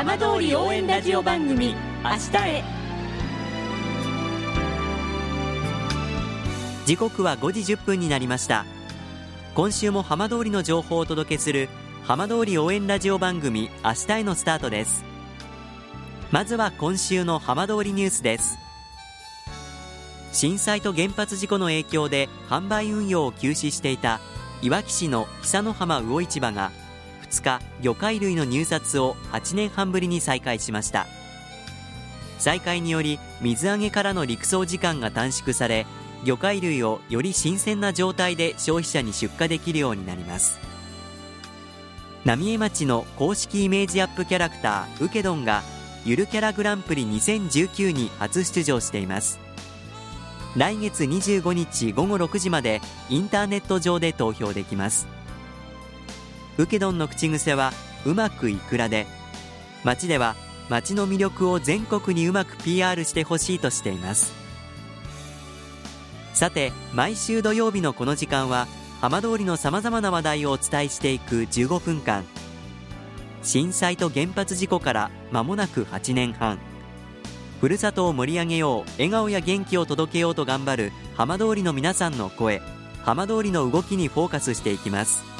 浜通り応援ラジオ番組明日へ。時刻は5時1分になりました。今週も浜通りの情報をお届けする浜通り応援ラジオ番組明日へのスタートです。まずは今週の浜通りニュースです。震災と原発事故の影響で販売運用を休止していたいわき市の久の浜魚市場が2日魚介類の入札を8年半ぶりに再開しました。再開により水揚げからの陸送時間が短縮され魚介類をより新鮮な状態で消費者に出荷できるようになります。浪江町の公式イメージアップキャラクターウケドンがゆるキャラグランプリ2019に初出場しています。来月25日午後6時までインターネット上で投票できます。ウケドンの口癖はうまくいくらで町では町の魅力を全国にうまく PR してほしいとしています。さて毎週土曜日のこの時間は浜通りのさまざまな話題をお伝えしていく15分間。震災と原発事故から間もなく8年半。ふるさとを盛り上げよう笑顔や元気を届けようと頑張る浜通りの皆さんの声浜通りの動きにフォーカスしていきます。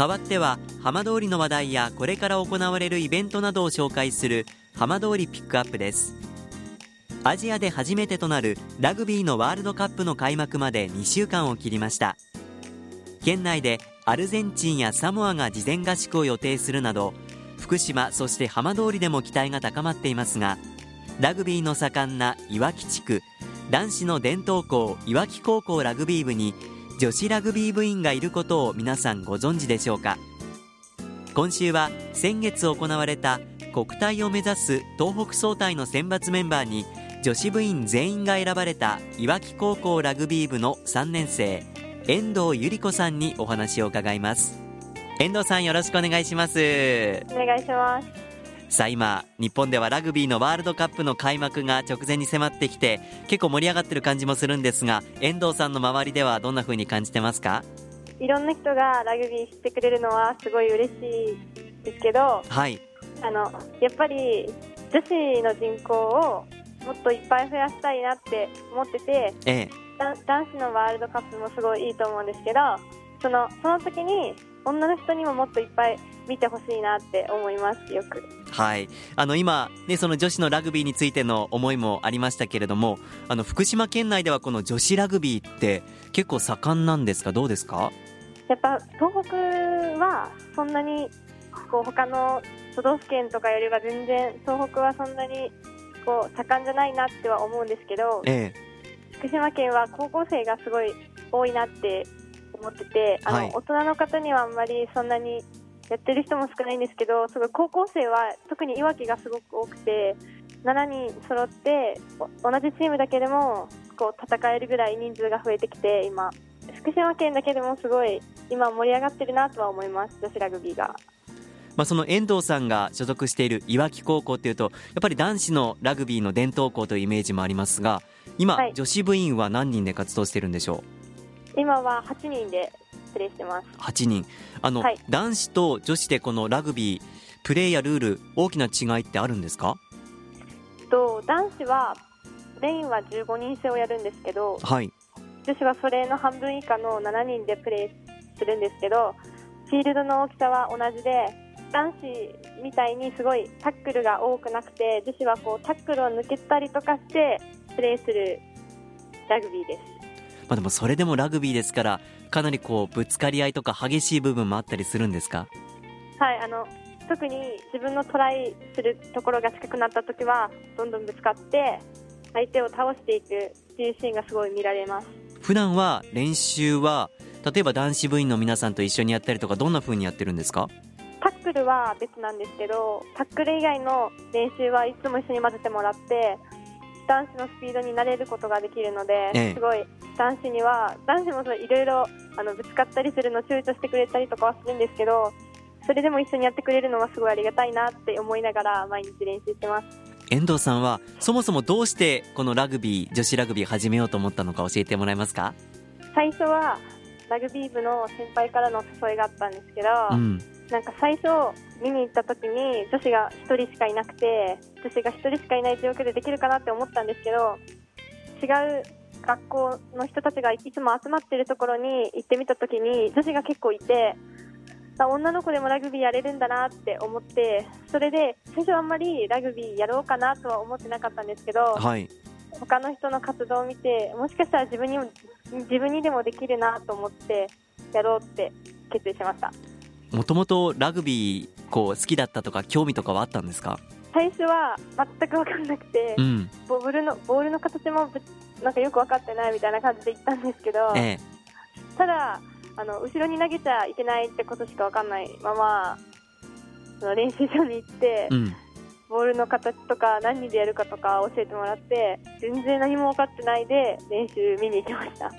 代わっては浜通りの話題やこれから行われるイベントなどを紹介する浜通りピックアップです。アジアで初めてとなるラグビーのワールドカップの開幕まで2週間を切りました。県内でアルゼンチンやサモアが事前合宿を予定するなど福島そして浜通りでも期待が高まっていますがラグビーの盛んないわき地区男子の伝統校いわき高校ラグビー部に女子ラグビー部員がいることを皆さんご存知でしょうか？今週は先月行われた国体を目指す東北総体の選抜メンバーに女子部員全員が選ばれたいわき高校ラグビー部の3年生遠藤由里子さんにお話を伺います。遠藤さんよろしくお願いします。お願いします。さあ今日本ではラグビーのワールドカップの開幕が直前に迫ってきて結構盛り上がってる感じもするんですが遠藤さんの周りではどんな風に感じてますか？いろんな人がラグビーしてくれるのはすごい嬉しいですけど、はい、あのやっぱり女子の人口をもっといっぱい増やしたいなって思ってて、ええ、男子のワールドカップもすごいいいと思うんですけどそのその時に女の人にももっといっぱい見てほしいなって思います。よく。はい。あの今ねその女子のラグビーについての思いもありましたけれどもあの福島県内ではこの女子ラグビーって結構盛んなんですか？どうですか？やっぱ東北はそんなにこう他の都道府県とかよりは全然東北はそんなにこう盛んじゃないなっては思うんですけど、ええ、福島県は高校生がすごい多いなって思っててあの、はい、大人の方にはあんまりそんなにやってる人も少ないんですけどすごい高校生は特にいわきがすごく多くて7人揃って同じチームだけでもこう戦えるぐらい人数が増えてきて今。福島県だけでもすごい今盛り上がってるなとは思います女子ラグビーが。まあ、その遠藤さんが所属しているいわき高校というとやっぱり男子のラグビーの伝統校というイメージもありますが今、はい、女子部員は何人で活動しているんでしょう？今は8人でプレーしてます。8人。あの、はい、男子と女子でこのラグビープレーやルール大きな違いってあるんですか？と男子はメインは15人制をやるんですけど、はい、女子はそれの半分以下の7人でプレーするんですけどフィールドの大きさは同じで男子みたいにすごいタックルが多くなくて女子はこうタックルを抜けたりとかしてプレーするラグビーです。まあ、でもそれでもラグビーですからかなりこうぶつかり合いとか激しい部分もあったりするんですか？はいあの特に自分のトライするところが近くなった時はどんどんぶつかって相手を倒していくっていうシーンがすごい見られます。普段は練習は例えば男子部員の皆さんと一緒にやったりとかどんな風にやってるんですか？タックルは別なんですけどタックル以外の練習はいつも一緒に混ぜてもらって男子のスピードに慣れることができるので、ええ。すごい男子には男子もいろいろあのぶつかったりするの躊躇してくれたりとかはするんですけどそれでも一緒にやってくれるのはすごいありがたいなって思いながら毎日練習してます。遠藤さんはそもそもどうしてこのラグビー女子ラグビー始めようと思ったのか教えてもらえますか？最初はラグビー部の先輩からの誘いがあったんですけど、うん。なんか最初見に行った時に女子が1人しかいなくて女子が1人しかいない状況でできるかなって思ったんですけど違う学校の人たちがいつも集まってるところに行ってみた時に女子が結構いてあ女の子でもラグビーやれるんだなって思ってそれで最初あんまりラグビーやろうかなとは思ってなかったんですけどはい。他の人の活動を見てもしかしたら自分にも自分にでもできるなと思ってやろうって決意しました。もともとラグビーこう好きだったとか興味とかはあったんですか？最初は全く分かんなくて、うん。ボールのボールの形もぶなんかよく分かってないみたいな感じで言ったんですけど、ええ。ただあの後ろに投げちゃいけないってことしか分かんないままその練習場に行って、うん。ボールの形とか何でやるかとか教えてもらって全然何も分かってないで練習見に行きました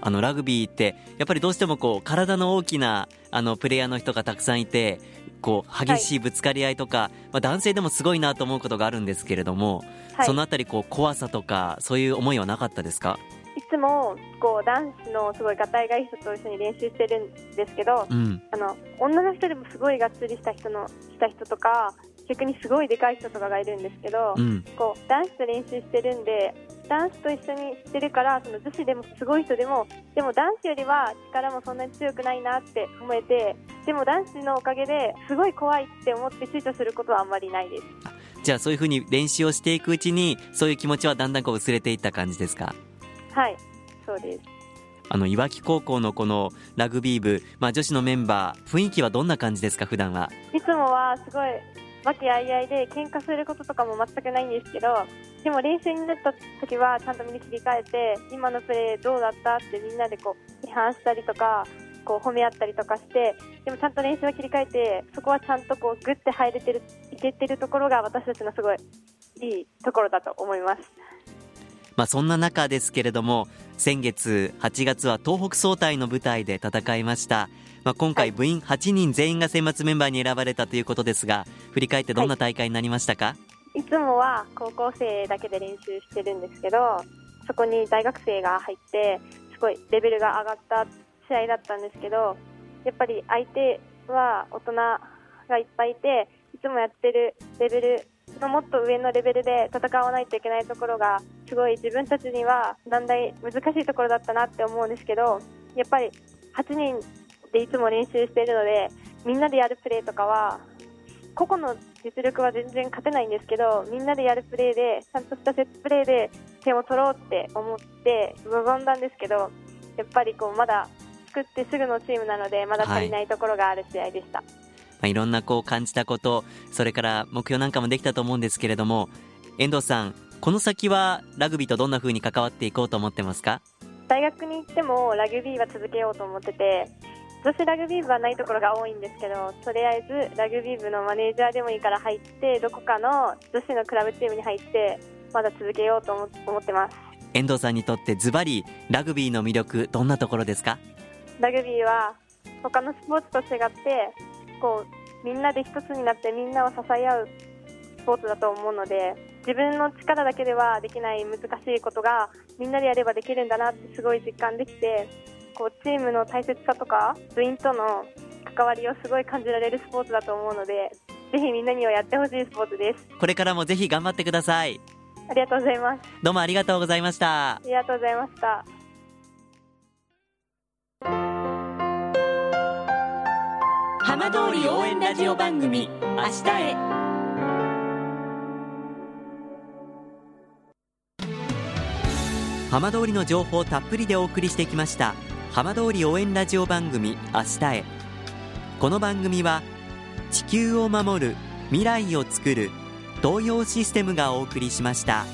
あのラグビーってやっぱりどうしてもこう体の大きなあのプレイヤーの人がたくさんいてこう激しいぶつかり合いとか、まあ、男性でもすごいなと思うことがあるんですけれども、はい。そのあたりこう怖さとかそういう思いはなかったですか？いつもこう男子のすごいがたいがいい人と一緒に練習してるんですけどうん。あの女の人でもすごいがっつりした人のした人とか逆にすごいでかい人とかがいるんですけど、うん。こう男子と練習してるんで男子と一緒にしてるからその女子でもすごい人でもでも男子よりは力もそんなに強くないなって思えてでも男子のおかげですごい怖いって思って躊躇することはあんまりないです。じゃあそういうふうに練習をしていくうちにそういう気持ちはだんだんこう薄れていった感じですか？はいそうです。あのいわき高校のこのラグビー部、まあ、女子のメンバー雰囲気はどんな感じですか普段は？いつもはすごい和気あいあいで喧嘩することとかも全くないんですけどでも練習になった時はちゃんと見に切り替えて今のプレーどうだったってみんなでこう批判したりとかこう褒め合ったりとかしてでもちゃんと練習は切り替えてそこはちゃんとこうグッて入れてるいけてるところが私たちのすごいいいところだと思います。まあ、そんな中ですけれども先月8月は東北総体の舞台で戦いました、まあ、今回部員8人全員が選抜メンバーに選ばれたということですが振り返ってどんな大会になりましたか、いいつもは高校生だけで練習してるんですけどそこに大学生が入ってすごいレベルが上がった試合だったんですけどやっぱり相手は大人がいっぱいいていつもやってるレベルのもっと上のレベルで戦わないといけないところがすごい自分たちにはだんだん難しいところだったなって思うんですけどやっぱり8人でいつも練習しているのでみんなでやるプレーとかは個々の実力は全然勝てないんですけどみんなでやるプレーでちゃんとしたセットプレーで点を取ろうって思って臨んだんですけどやっぱりこうまだ作ってすぐのチームなのでまだ足りないところがある試合でした、まあ、いろんなこう感じたことそれから目標なんかもできたと思うんですけれども遠藤さんこの先はラグビーとどんな風に関わっていこうと思ってますか？大学に行ってもラグビーは続けようと思ってて女子ラグビー部はないところが多いんですけどとりあえずラグビー部のマネージャーでもいいから入ってどこかの女子のクラブチームに入ってまだ続けようと思思ってます。遠藤さんにとってズバリラグビーの魅力どんなところですか？ラグビーは他のスポーツと違ってこうみんなで一つになってみんなを支え合うスポーツだと思うので自分の力だけではできない難しいことがみんなでやればできるんだなってすごい実感できてこうチームの大切さとか部員との関わりをすごい感じられるスポーツだと思うのでぜひみんなにはやってほしいスポーツです。これからもぜひ頑張ってください。ありがとうございます。どうもありがとうございました。ありがとうございました。浜通り応援ラジオ番組「明日へ」浜通りの情報をたっぷりでお送りしてきました浜通り応援ラジオ番組明日へこの番組は地球を守る未来をつくる東洋システムがお送りしました。